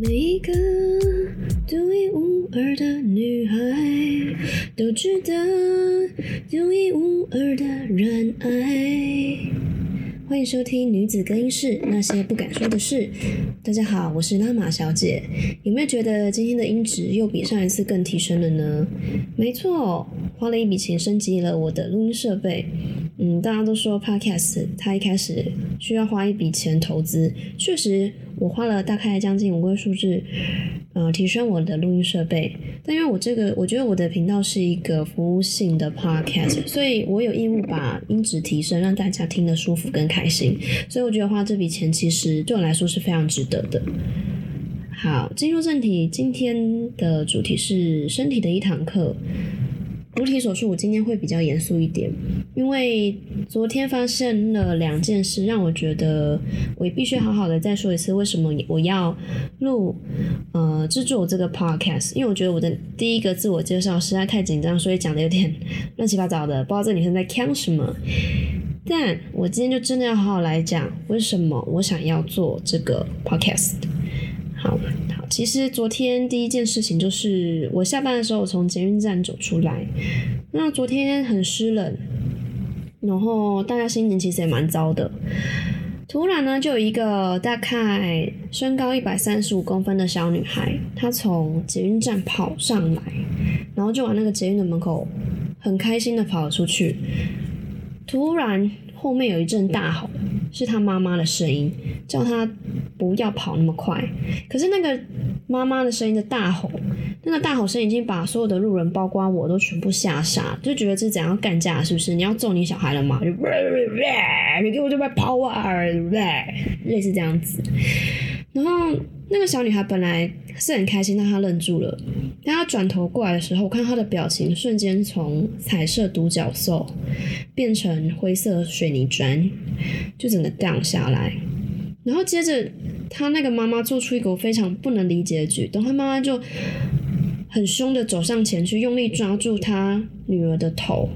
每一个独一无二的女孩，都值得独一无二的人爱。欢迎收听女子更衣室那些不敢说的事。大家好，我是拉玛小姐。有没有觉得今天的音质又比上一次更提升了呢？没错，花了一笔钱升级了我的录音设备。嗯，大家都说 Podcast 它一开始需要花一笔钱投资，确实我花了大概将近五位数字，呃，提升我的录音设备。但因为我这个，我觉得我的频道是一个服务性的 Podcast，所以我有义务把音质提升，让大家听得舒服跟开心。所以我觉得花这笔钱其实对我来说是非常值得的。好，进入正题，今天的主题是身体的一堂课。主体所述，我今天会比较严肃一点，因为昨天发生了两件事，让我觉得我必须好好的再说一次，为什么我要录呃制作这个 podcast？因为我觉得我的第一个自我介绍实在太紧张，所以讲的有点 乱七八糟的，不知道这女生在讲什么。但我今天就真的要好好来讲，为什么我想要做这个 podcast。好。其实昨天第一件事情就是我下班的时候，从捷运站走出来。那昨天很湿冷，然后大家心情其实也蛮糟的。突然呢，就有一个大概身高一百三十五公分的小女孩，她从捷运站跑上来，然后就往那个捷运的门口很开心的跑了出去。突然后面有一阵大吼。是他妈妈的声音，叫他不要跑那么快。可是那个妈妈的声音的大吼，那个大吼声已经把所有的路人，包括我都全部吓傻，就觉得这怎样干架是不是？你要揍你小孩了吗？就 你给我这边跑啊！类似这样子。然后那个小女孩本来是很开心，但她愣住了。当他转头过来的时候，我看他的表情瞬间从彩色独角兽变成灰色水泥砖，就整个荡下来。然后接着，他那个妈妈做出一个我非常不能理解的举动，他妈妈就很凶的走上前去，用力抓住他女儿的头，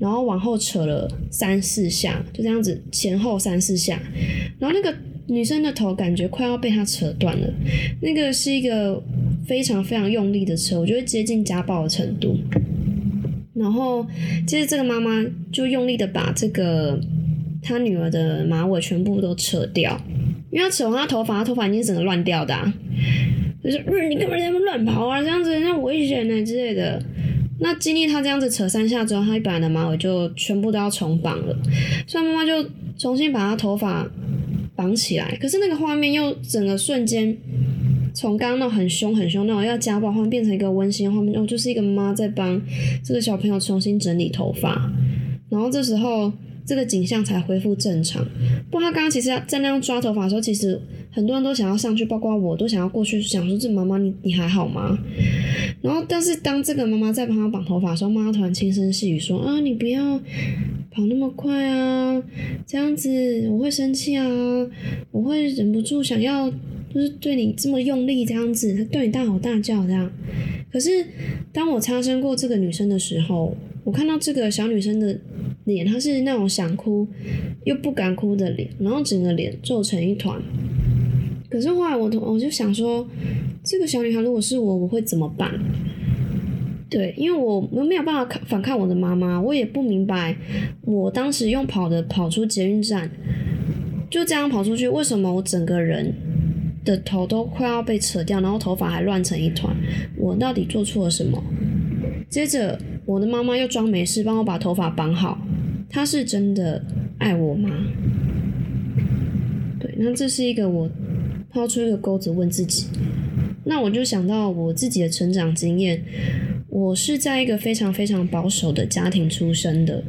然后往后扯了三四下，就这样子前后三四下，然后那个。女生的头感觉快要被他扯断了，那个是一个非常非常用力的扯，我觉得接近家暴的程度。然后接着这个妈妈就用力的把这个她女儿的马尾全部都扯掉，因为她扯完她头发，她头发已经整个乱掉的，就是嗯，你干嘛在那乱跑啊？这样子人家危险呢之类的。那经历她这样子扯三下之后，她本来的马尾就全部都要重绑了，所以妈妈就重新把她头发。绑起来，可是那个画面又整个瞬间从刚刚那种很凶很凶那种要家暴，画面变成一个温馨画面，哦，就是一个妈在帮这个小朋友重新整理头发，然后这时候这个景象才恢复正常。不过他刚刚其实在那样抓头发的时候，其实很多人都想要上去，包括我都想要过去想说：“这妈妈你你还好吗？”然后但是当这个妈妈在帮他绑头发的时候，妈妈突然轻声细语说：“啊，你不要。”跑那么快啊，这样子我会生气啊，我会忍不住想要，就是对你这么用力这样子，他对你大吼大叫这样。可是当我擦身过这个女生的时候，我看到这个小女生的脸，她是那种想哭又不敢哭的脸，然后整个脸皱成一团。可是后来我我就想说，这个小女孩如果是我，我会怎么办？对，因为我们没有办法反抗我的妈妈，我也不明白，我当时用跑的跑出捷运站，就这样跑出去，为什么我整个人的头都快要被扯掉，然后头发还乱成一团，我到底做错了什么？接着我的妈妈又装没事，帮我把头发绑好，她是真的爱我吗？对，那这是一个我抛出一个钩子问自己，那我就想到我自己的成长经验。我是在一个非常非常保守的家庭出生的，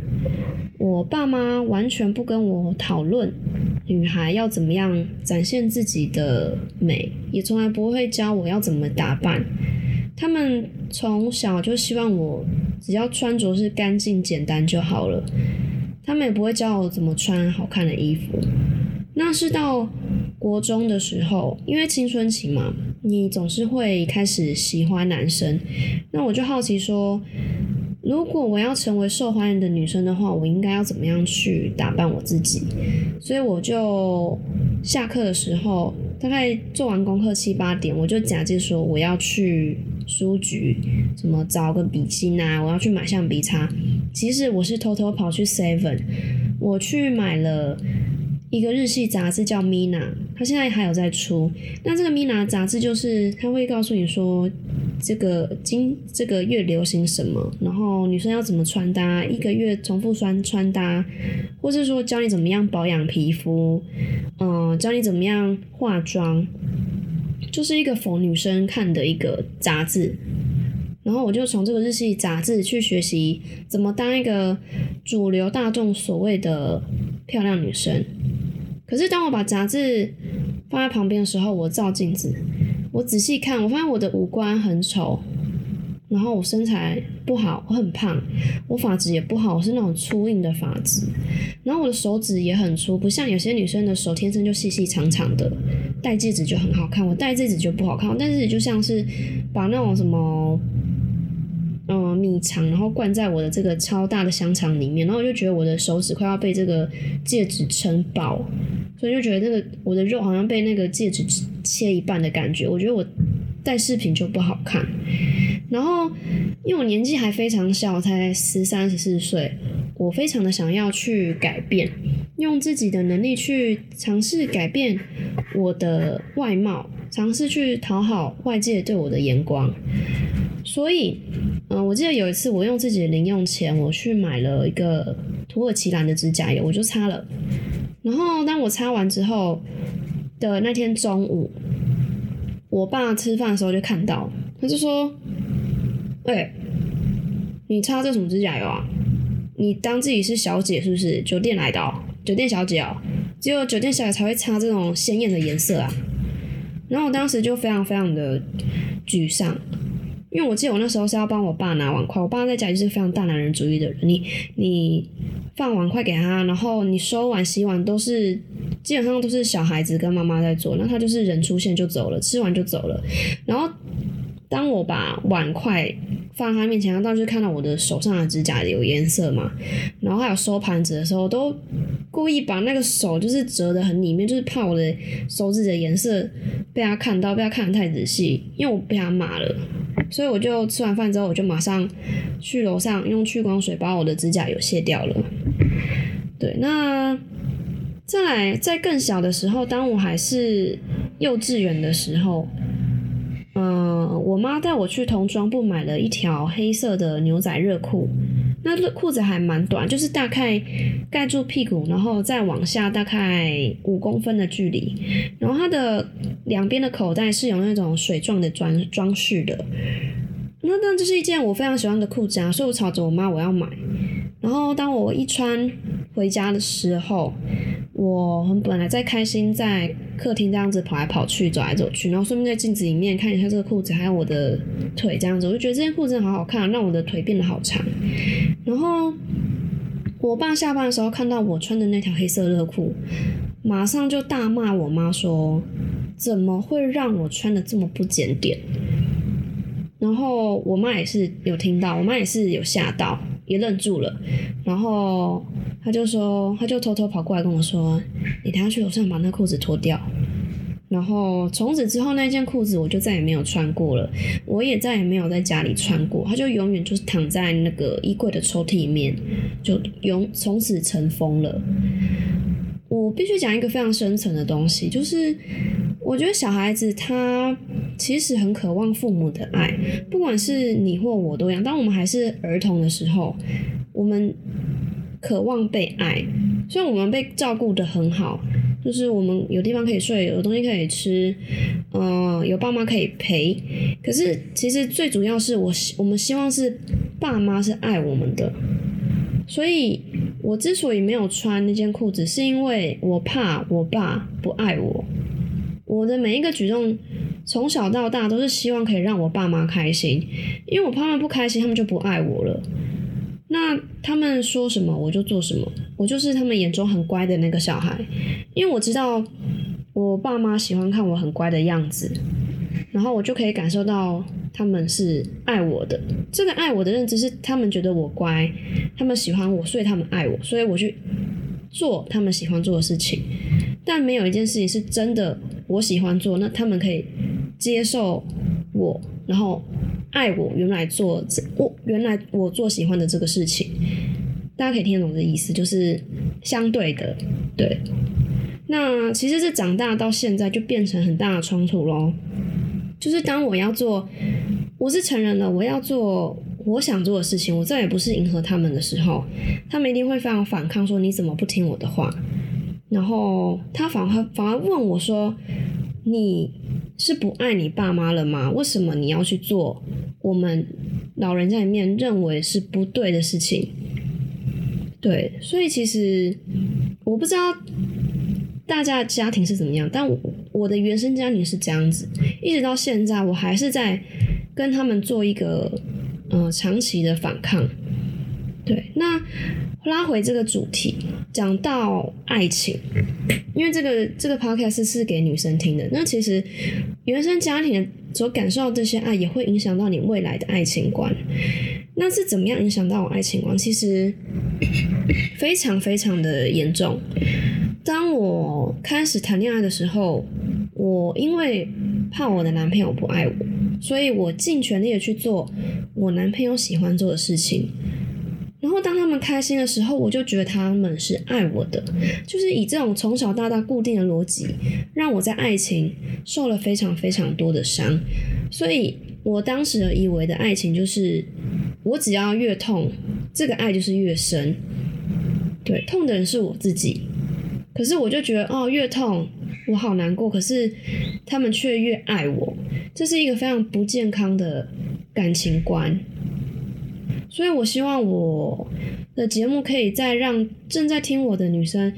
我爸妈完全不跟我讨论女孩要怎么样展现自己的美，也从来不会教我要怎么打扮。他们从小就希望我只要穿着是干净简单就好了，他们也不会教我怎么穿好看的衣服。那是到国中的时候，因为青春期嘛。你总是会开始喜欢男生，那我就好奇说，如果我要成为受欢迎的女生的话，我应该要怎么样去打扮我自己？所以我就下课的时候，大概做完功课七八点，我就假借说我要去书局，什么找个笔芯啊，我要去买橡皮擦。其实我是偷偷跑去 Seven，我去买了一个日系杂志叫 Mina，它现在还有在出。那这个 Mina 杂志就是它会告诉你说。这个今这个月流行什么？然后女生要怎么穿搭？一个月重复穿穿搭，或是说教你怎么样保养皮肤，嗯，教你怎么样化妆，就是一个逢女生看的一个杂志。然后我就从这个日系杂志去学习怎么当一个主流大众所谓的漂亮女生。可是当我把杂志放在旁边的时候，我照镜子。我仔细看，我发现我的五官很丑，然后我身材不好，我很胖，我发质也不好，我是那种粗硬的发质，然后我的手指也很粗，不像有些女生的手天生就细细长长的，戴戒指就很好看，我戴戒指就不好看，戴戒指就像是把那种什么，嗯，米肠，然后灌在我的这个超大的香肠里面，然后我就觉得我的手指快要被这个戒指撑爆。所以就觉得那个我的肉好像被那个戒指切一半的感觉，我觉得我戴饰品就不好看。然后因为我年纪还非常小，才十三十四岁，我非常的想要去改变，用自己的能力去尝试改变我的外貌，尝试去讨好外界对我的眼光。所以，嗯，我记得有一次我用自己的零用钱，我去买了一个土耳其蓝的指甲油，我就擦了。然后当我擦完之后的那天中午，我爸吃饭的时候就看到，他就说：“哎，你擦这什么指甲油啊？你当自己是小姐是不是？酒店来的，酒店小姐哦，只有酒店小姐才会擦这种鲜艳的颜色啊。”然后我当时就非常非常的沮丧。因为我记得我那时候是要帮我爸拿碗筷，我爸在家里是非常大男人主义的人。你你放碗筷给他，然后你收碗洗碗都是基本上都是小孩子跟妈妈在做，那他就是人出现就走了，吃完就走了。然后当我把碗筷放在他面前，他当时看到我的手上的指甲有颜色嘛，然后还有收盘子的时候都故意把那个手就是折得很里面，就是怕我的手指的颜色被他看到，被他看得太仔细，因为我被他骂了。所以我就吃完饭之后，我就马上去楼上用去光水把我的指甲油卸掉了。对，那再来在更小的时候，当我还是幼稚园的时候，嗯，我妈带我去童装部买了一条黑色的牛仔热裤。那裤子还蛮短，就是大概盖住屁股，然后再往下大概五公分的距离。然后它的两边的口袋是有那种水状的装装饰的。那但这是一件我非常喜欢的裤子啊，所以我吵着我妈我要买。然后当我一穿回家的时候，我很本来在开心，在客厅这样子跑来跑去，走来走去，然后顺便在镜子里面看一下这个裤子，还有我的腿这样子，我就觉得这件裤子好好看，让我的腿变得好长。然后我爸下班的时候看到我穿的那条黑色热裤，马上就大骂我妈说：“怎么会让我穿的这么不检点？”然后我妈也是有听到，我妈也是有吓到。也愣住了，然后他就说，他就偷偷跑过来跟我说：“你等下去楼上把那裤子脱掉。”然后从此之后，那件裤子我就再也没有穿过了，我也再也没有在家里穿过，它就永远就是躺在那个衣柜的抽屉里面，就永从此尘封了。我必须讲一个非常深层的东西，就是我觉得小孩子他其实很渴望父母的爱，不管是你或我都一样。当我们还是儿童的时候，我们渴望被爱，虽然我们被照顾的很好，就是我们有地方可以睡，有东西可以吃，嗯，有爸妈可以陪。可是其实最主要是我希我们希望是爸妈是爱我们的，所以。我之所以没有穿那件裤子，是因为我怕我爸不爱我。我的每一个举动，从小到大都是希望可以让我爸妈开心，因为我怕他们不开心，他们就不爱我了。那他们说什么我就做什么，我就是他们眼中很乖的那个小孩。因为我知道我爸妈喜欢看我很乖的样子，然后我就可以感受到他们是爱我的。这个爱我的认知是，他们觉得我乖，他们喜欢我，所以他们爱我，所以我去做他们喜欢做的事情。但没有一件事情是真的我喜欢做，那他们可以接受我，然后爱我原来做我原来我做喜欢的这个事情。大家可以听得懂这意思，就是相对的，对。那其实是长大到现在就变成很大的冲突咯。就是当我要做，我是成人了，我要做我想做的事情，我再也不是迎合他们的时候，他们一定会非常反抗，说你怎么不听我的话？然后他反而反而问我说：“你是不爱你爸妈了吗？为什么你要去做我们老人家里面认为是不对的事情？”对，所以其实我不知道大家的家庭是怎么样，但我我的原生家庭是这样子，一直到现在我还是在跟他们做一个呃长期的反抗。对，那。拉回这个主题，讲到爱情，因为这个这个 podcast 是给女生听的。那其实原生家庭所感受到这些爱，也会影响到你未来的爱情观。那是怎么样影响到我爱情观？其实非常非常的严重。当我开始谈恋爱的时候，我因为怕我的男朋友不爱我，所以我尽全力的去做我男朋友喜欢做的事情。然后当他们开心的时候，我就觉得他们是爱我的，就是以这种从小到大固定的逻辑，让我在爱情受了非常非常多的伤。所以我当时以为的爱情就是，我只要越痛，这个爱就是越深。对，痛的人是我自己，可是我就觉得哦，越痛我好难过，可是他们却越爱我，这是一个非常不健康的感情观。所以，我希望我的节目可以再让正在听我的女生，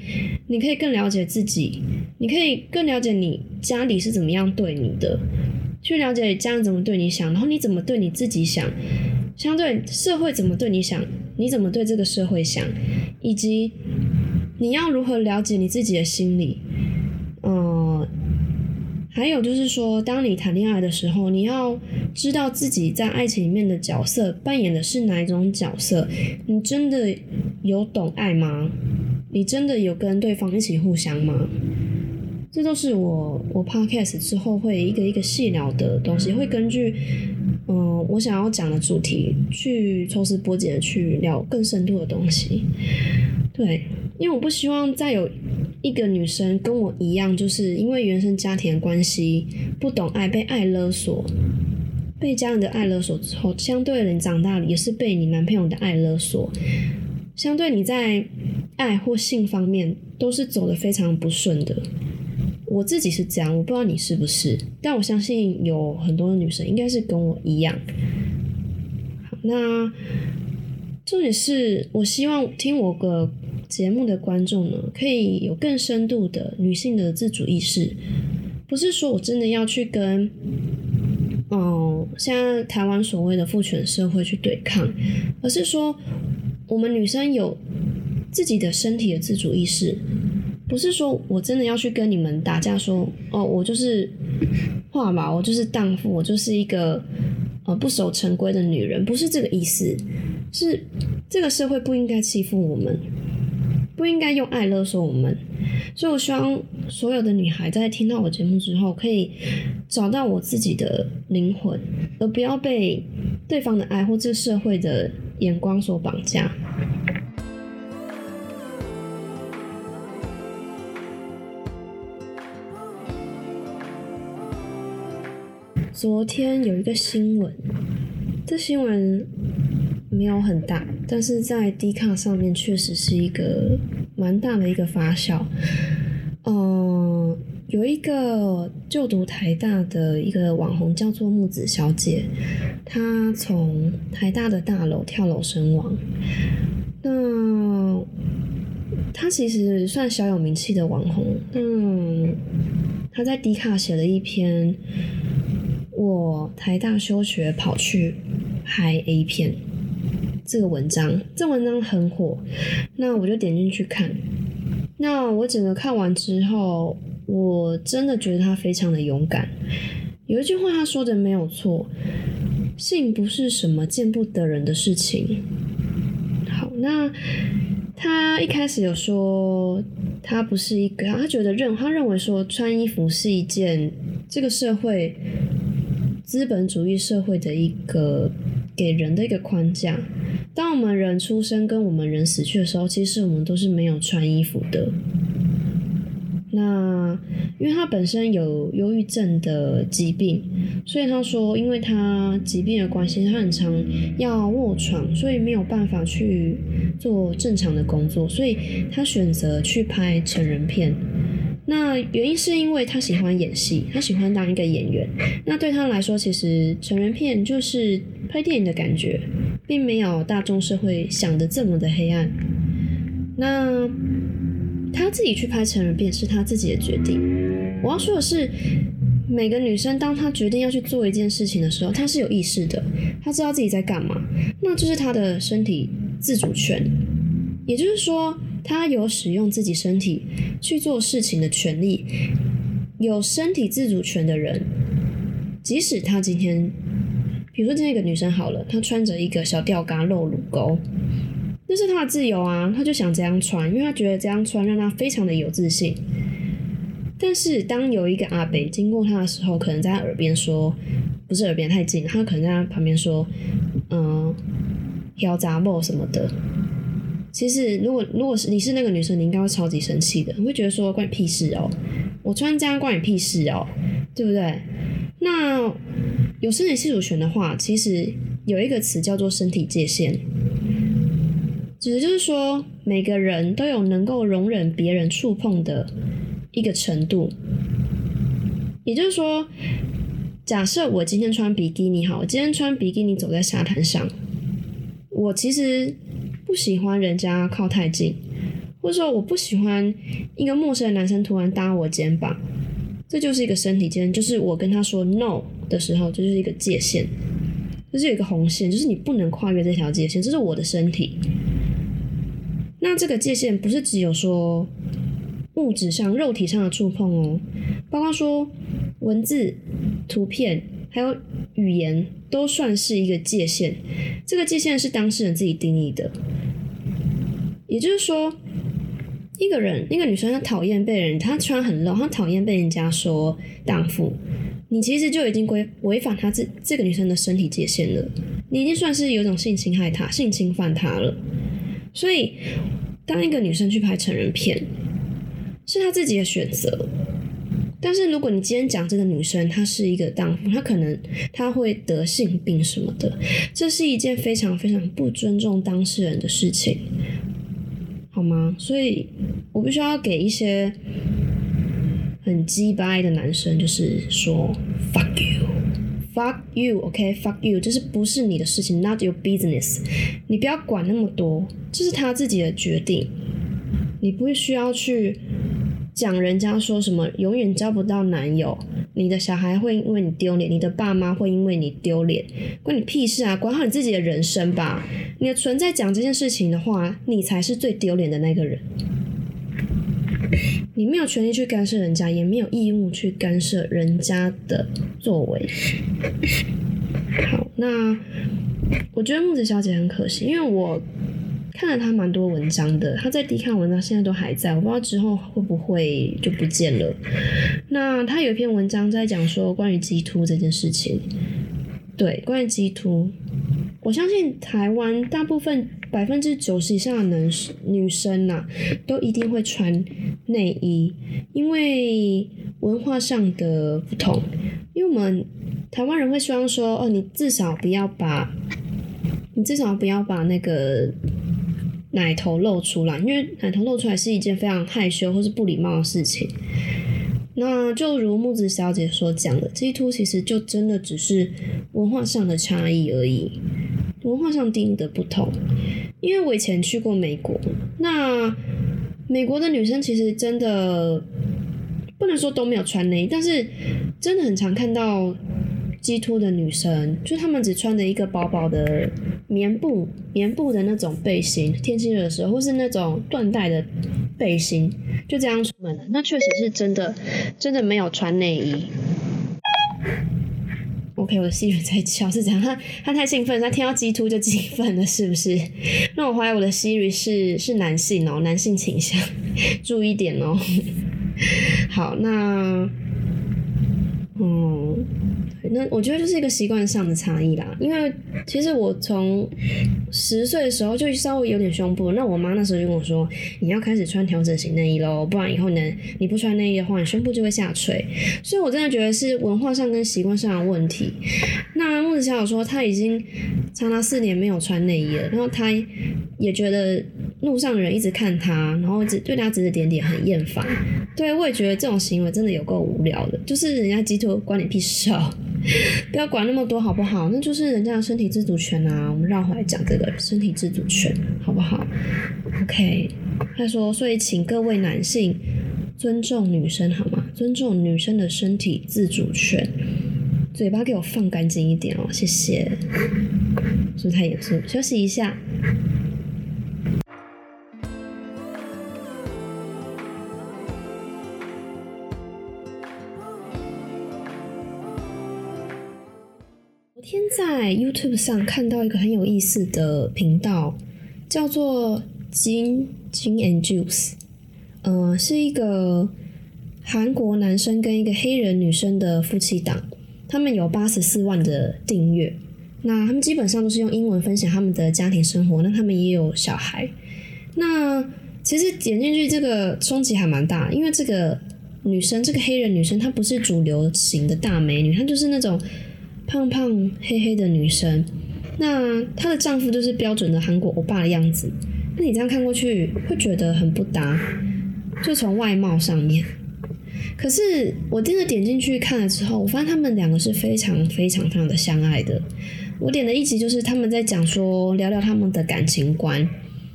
你可以更了解自己，你可以更了解你家里是怎么样对你的，去了解家人怎么对你想，然后你怎么对你自己想，相对社会怎么对你想，你怎么对这个社会想，以及你要如何了解你自己的心理，还有就是说，当你谈恋爱的时候，你要知道自己在爱情里面的角色扮演的是哪一种角色。你真的有懂爱吗？你真的有跟对方一起互相吗？这都是我我 podcast 之后会一个一个细聊的东西，会根据嗯我想要讲的主题去抽丝剥茧去聊更深度的东西。对，因为我不希望再有。一个女生跟我一样，就是因为原生家庭的关系，不懂爱，被爱勒索，被家人的爱勒索之后，相对的你长大了也是被你男朋友的爱勒索，相对你在爱或性方面都是走的非常不顺的。我自己是这样，我不知道你是不是，但我相信有很多的女生应该是跟我一样。好，那重点是我希望听我个。节目的观众呢，可以有更深度的女性的自主意识，不是说我真的要去跟，嗯，现在台湾所谓的父权社会去对抗，而是说我们女生有自己的身体的自主意识，不是说我真的要去跟你们打架，说哦，我就是话嘛，我就是荡妇，我就是一个呃不守成规的女人，不是这个意思，是这个社会不应该欺负我们。不应该用爱勒索我们，所以我希望所有的女孩在听到我节目之后，可以找到我自己的灵魂，而不要被对方的爱或这社会的眼光所绑架。昨天有一个新闻，这新闻。没有很大，但是在 D 卡上面确实是一个蛮大的一个发酵。嗯，有一个就读台大的一个网红叫做木子小姐，她从台大的大楼跳楼身亡。那她其实算小有名气的网红。嗯，她在 D 卡写了一篇，我台大休学跑去拍 A 片。这个文章，这文章很火，那我就点进去看。那我整个看完之后，我真的觉得他非常的勇敢。有一句话他说的没有错，性不是什么见不得人的事情。好，那他一开始有说，他不是一个，他觉得认他认为说穿衣服是一件这个社会资本主义社会的一个给人的一个框架。当我们人出生跟我们人死去的时候，其实我们都是没有穿衣服的。那因为他本身有忧郁症的疾病，所以他说，因为他疾病的关系，他很常要卧床，所以没有办法去做正常的工作，所以他选择去拍成人片。那原因是因为他喜欢演戏，他喜欢当一个演员。那对他来说，其实成人片就是拍电影的感觉，并没有大众社会想的这么的黑暗。那。他自己去拍成人片是他自己的决定。我要说的是，每个女生当她决定要去做一件事情的时候，她是有意识的，她知道自己在干嘛，那就是她的身体自主权。也就是说，她有使用自己身体去做事情的权利。有身体自主权的人，即使她今天，比如说今天一个女生好了，她穿着一个小吊嘎露乳沟。那是她的自由啊，她就想这样穿，因为她觉得这样穿让她非常的有自信。但是当有一个阿北经过她的时候，可能在她耳边说，不是耳边太近，他可能在她旁边说，嗯，挑杂毛什么的。其实如果如果是你是那个女生，你应该会超级生气的，你会觉得说关你屁事哦，我穿这样关你屁事哦，对不对？那有身体自主权的话，其实有一个词叫做身体界限。指的就是说，每个人都有能够容忍别人触碰的一个程度。也就是说，假设我今天穿比基尼，好，我今天穿比基尼走在沙滩上，我其实不喜欢人家靠太近，或者说我不喜欢一个陌生的男生突然搭我肩膀，这就是一个身体间，就是我跟他说 no 的时候，这就是一个界限，就是有一个红线，就是你不能跨越这条界限，这是我的身体。那这个界限不是只有说物质上、肉体上的触碰哦，包括说文字、图片，还有语言，都算是一个界限。这个界限是当事人自己定义的。也就是说，一个人、一个女生，她讨厌被人，她穿很露，她讨厌被人家说荡妇，你其实就已经规违反她这这个女生的身体界限了，你已经算是有种性侵害她、性侵犯她了。所以，当一个女生去拍成人片，是她自己的选择。但是，如果你今天讲这个女生她是一个荡妇，她可能她会得性病什么的，这是一件非常非常不尊重当事人的事情，好吗？所以我必须要给一些很鸡掰的男生，就是说 fuck you。Fuck you，OK？Fuck you，就是不是你的事情，Not your business。你不要管那么多，这是他自己的决定。你不会需要去讲人家说什么，永远交不到男友，你的小孩会因为你丢脸，你的爸妈会因为你丢脸，关你屁事啊！管好你自己的人生吧。你的存在讲这件事情的话，你才是最丢脸的那个人。你没有权利去干涉人家，也没有义务去干涉人家的作为。好，那我觉得木子小姐很可惜，因为我看了他蛮多文章的，他在低看文章现在都还在，我不知道之后会不会就不见了。那他有一篇文章在讲说关于鸡突这件事情，对，关于鸡突。我相信台湾大部分百分之九十以上的男生女生呐，都一定会穿内衣，因为文化上的不同。因为我们台湾人会希望说，哦，你至少不要把，你至少不要把那个奶头露出来，因为奶头露出来是一件非常害羞或是不礼貌的事情。那就如木子小姐所讲的，，G two 其实就真的只是文化上的差异而已。文化上定义的不同，因为我以前去过美国，那美国的女生其实真的不能说都没有穿内衣，但是真的很常看到 GTO 的女生，就她们只穿着一个薄薄的棉布、棉布的那种背心，天气热的时候，或是那种缎带的背心，就这样出门了。那确实是真的，真的没有穿内衣。OK，我的 Siri 在叫，是这样，他他太兴奋，他听到鸡突就兴奋了，是不是？那我怀疑我的 Siri 是是男性哦，男性倾向，注意点哦。好，那，嗯。那我觉得就是一个习惯上的差异啦，因为其实我从十岁的时候就稍微有点胸部，那我妈那时候就跟我说，你要开始穿调整型内衣喽，不然以后呢你不穿内衣的话，你胸部就会下垂。所以我真的觉得是文化上跟习惯上的问题。那木子小友说他已经长达四年没有穿内衣了，然后他也觉得路上的人一直看他，然后只对他指指点点很厌烦。对，我也觉得这种行为真的有够无聊的，就是人家鸡头关你屁事啊。不要管那么多好不好？那就是人家的身体自主权啊。我们绕回来讲这个身体自主权好不好？OK，他说，所以请各位男性尊重女生好吗？尊重女生的身体自主权。嘴巴给我放干净一点哦，谢谢。是不是太严肃？休息一下。在 YouTube 上看到一个很有意思的频道，叫做金金 and Juice，呃，是一个韩国男生跟一个黑人女生的夫妻档，他们有八十四万的订阅。那他们基本上都是用英文分享他们的家庭生活，那他们也有小孩。那其实点进去这个冲击还蛮大，因为这个女生，这个黑人女生，她不是主流型的大美女，她就是那种。胖胖黑黑的女生，那她的丈夫就是标准的韩国欧巴的样子。那你这样看过去会觉得很不搭，就从外貌上面。可是我真的点进去看了之后，我发现他们两个是非常非常非常的相爱的。我点的一集就是他们在讲说聊聊他们的感情观。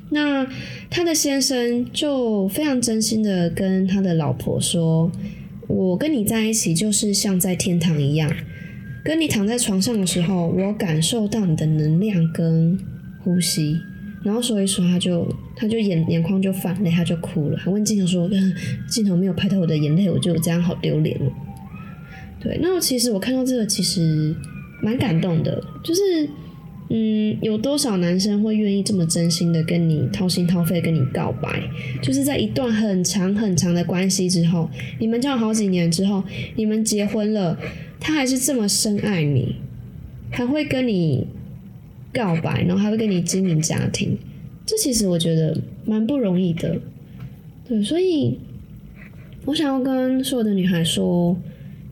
那他的先生就非常真心的跟他的老婆说：“我跟你在一起就是像在天堂一样。”跟你躺在床上的时候，我感受到你的能量跟呼吸，然后所以说他就他就眼眼眶就泛泪，他就哭了，还问镜头说：“镜头没有拍到我的眼泪，我就这样好丢脸了。”对，那其实我看到这个其实蛮感动的，就是嗯，有多少男生会愿意这么真心的跟你掏心掏肺跟你告白？就是在一段很长很长的关系之后，你们交往好几年之后，你们结婚了。他还是这么深爱你，还会跟你告白，然后还会跟你经营家庭，这其实我觉得蛮不容易的。对，所以我想要跟所有的女孩说，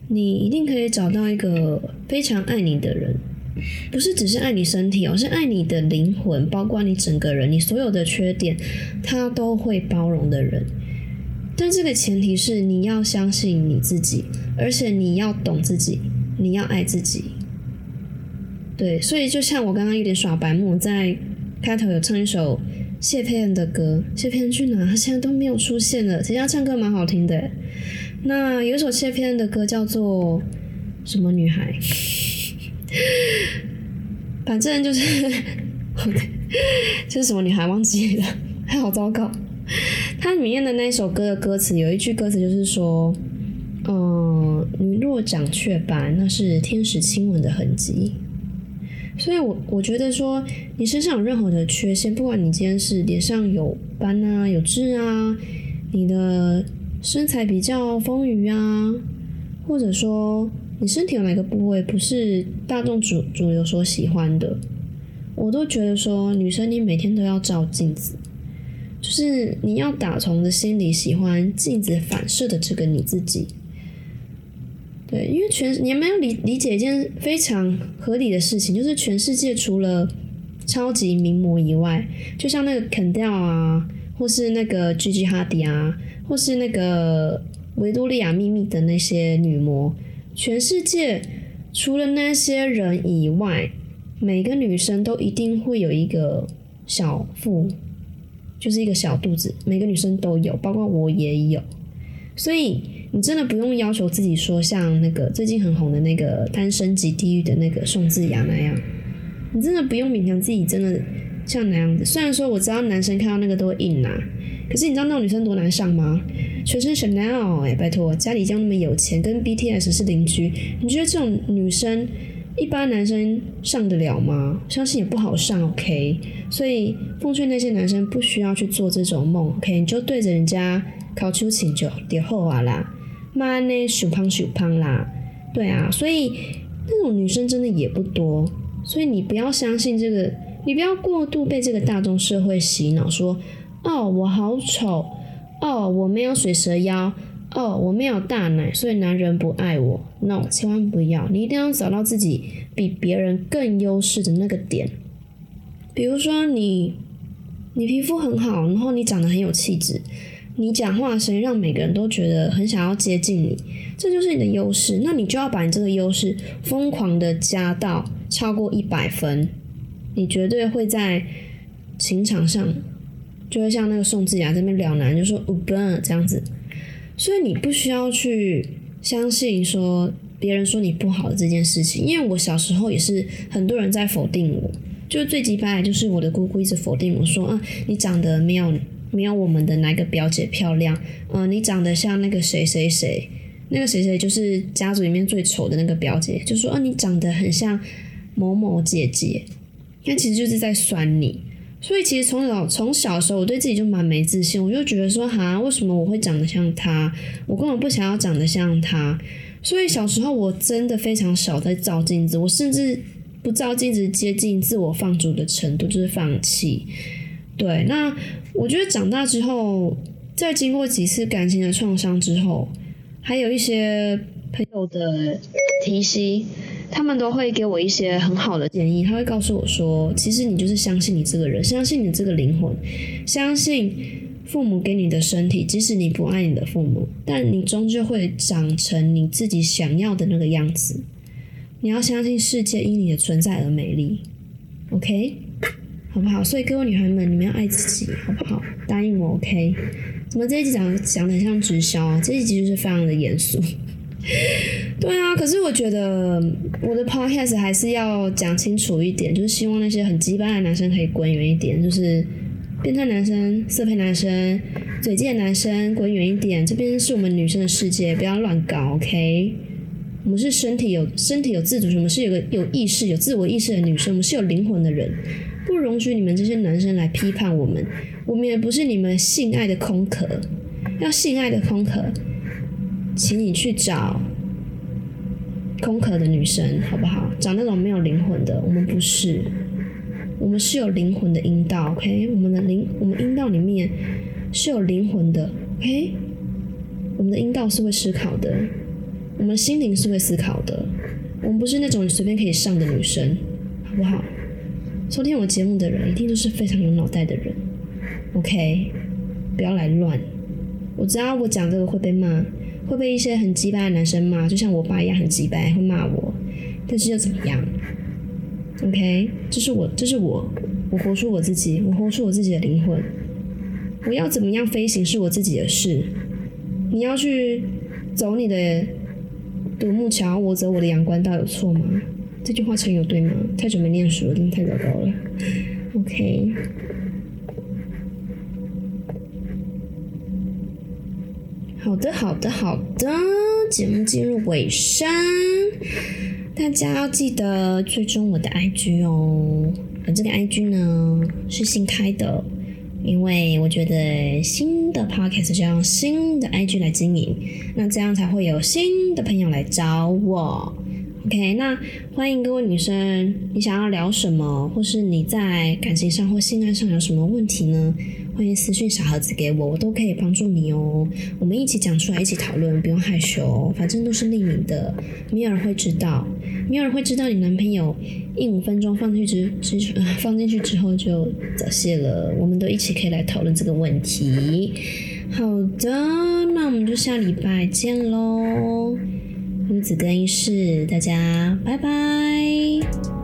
你一定可以找到一个非常爱你的人，不是只是爱你身体，而是爱你的灵魂，包括你整个人，你所有的缺点，他都会包容的人。但这个前提是你要相信你自己，而且你要懂自己，你要爱自己。对，所以就像我刚刚有点耍白目，在开头有唱一首谢佩恩的歌，谢佩恩去哪？他现在都没有出现了。其实他唱歌蛮好听的。那有一首谢佩恩的歌叫做什么女孩？反正就是，这是什么女孩？忘记了，还 好糟糕。它里面的那首歌的歌词有一句歌词就是说，嗯，你若长雀斑，那是天使亲吻的痕迹。所以，我我觉得说，你身上有任何的缺陷，不管你今天是脸上有斑啊、有痣啊，你的身材比较丰腴啊，或者说你身体有哪个部位不是大众主主流所喜欢的，我都觉得说，女生你每天都要照镜子。就是你要打从的心里喜欢镜子反射的这个你自己，对，因为全你们要理理解一件非常合理的事情，就是全世界除了超级名模以外，就像那个肯调啊，或是那个 Gigi 哈迪啊，或是那个维多利亚秘密的那些女模，全世界除了那些人以外，每个女生都一定会有一个小腹。就是一个小肚子，每个女生都有，包括我也有，所以你真的不用要求自己说像那个最近很红的那个单身级地狱的那个宋智雅那样，你真的不用勉强自己真的像那样子。虽然说我知道男生看到那个都会硬啊，可是你知道那种女生多难上吗？全身 Chanel 哎，拜托，家里这样那么有钱，跟 BTS 是邻居，你觉得这种女生一般男生上得了吗？相信也不好上，OK。所以奉劝那些男生不需要去做这种梦，OK。你就对着人家考出请就点后啊啦，妈呢手胖手胖啦，对啊。所以那种女生真的也不多，所以你不要相信这个，你不要过度被这个大众社会洗脑，说哦我好丑，哦我没有水蛇腰。哦，我没有大奶，所以男人不爱我。No，千万不要，你一定要找到自己比别人更优势的那个点。比如说你，你皮肤很好，然后你长得很有气质，你讲话声音让每个人都觉得很想要接近你，这就是你的优势。那你就要把你这个优势疯狂的加到超过一百分，你绝对会在情场上就会像那个宋智雅这边撩男，就说 Uber 这样子。所以你不需要去相信说别人说你不好的这件事情，因为我小时候也是很多人在否定我，就是最击败就是我的姑姑一直否定我说啊，你长得没有没有我们的哪个表姐漂亮，嗯，你长得像那个谁谁谁，那个谁谁就是家族里面最丑的那个表姐，就说啊你长得很像某某姐姐，那其实就是在酸你。所以其实从小从小的时候，我对自己就蛮没自信，我就觉得说，哈，为什么我会长得像他？我根本不想要长得像他。所以小时候我真的非常少在照镜子，我甚至不照镜子接近自我放逐的程度，就是放弃。对，那我觉得长大之后，在经过几次感情的创伤之后，还有一些朋友的提醒。他们都会给我一些很好的建议，他会告诉我说：“其实你就是相信你这个人，相信你这个灵魂，相信父母给你的身体，即使你不爱你的父母，但你终究会长成你自己想要的那个样子。你要相信世界因你的存在而美丽，OK，好不好？所以各位女孩们，你们要爱自己，好不好？答应我，OK？怎么这一集讲讲的像直销啊？这一集就是非常的严肃。” 对啊，可是我觉得我的 podcast 还是要讲清楚一点，就是希望那些很鸡巴的男生可以滚远一点，就是变态男生、色胚男生、嘴贱男生滚远一点。这边是我们女生的世界，不要乱搞，OK？我们是身体有身体有自主，我们是有个有意识、有自我意识的女生，我们是有灵魂的人，不容许你们这些男生来批判我们。我们也不是你们性爱的空壳，要性爱的空壳。请你去找空壳的女生，好不好？找那种没有灵魂的。我们不是，我们是有灵魂的阴道。OK，我们的灵，我们阴道里面是有灵魂的。OK，我们的阴道是会思考的，我们心灵是会思考的。我们不是那种随便可以上的女生，好不好？收听我节目的人一定都是非常有脑袋的人。OK，不要来乱。我知道我讲这个会被骂。会被一些很鸡巴的男生骂，就像我爸一样很鸡巴，会骂我。但是又怎么样？OK，这是我，这是我，我活出我自己，我活出我自己的灵魂。我要怎么样飞行是我自己的事。你要去走你的独木桥，我走我的阳关道，有错吗？这句话成有对吗？太久没念书了，真的太糟糕了。OK。好的，好的，好的，节目进入尾声，大家要记得追踪我的 IG 哦。这个 IG 呢是新开的，因为我觉得新的 Podcast 就要用新的 IG 来经营，那这样才会有新的朋友来找我。OK，那欢迎各位女生，你想要聊什么，或是你在感情上或性爱上有什么问题呢？欢迎私信小盒子给我，我都可以帮助你哦。我们一起讲出来，一起讨论，不用害羞，反正都是匿名的，没有人会知道，没有人会知道你男朋友一五分钟放进去之之 放进去之后就早泄了。我们都一起可以来讨论这个问题。好的，那我们就下礼拜见喽。女子更衣室，大家拜拜。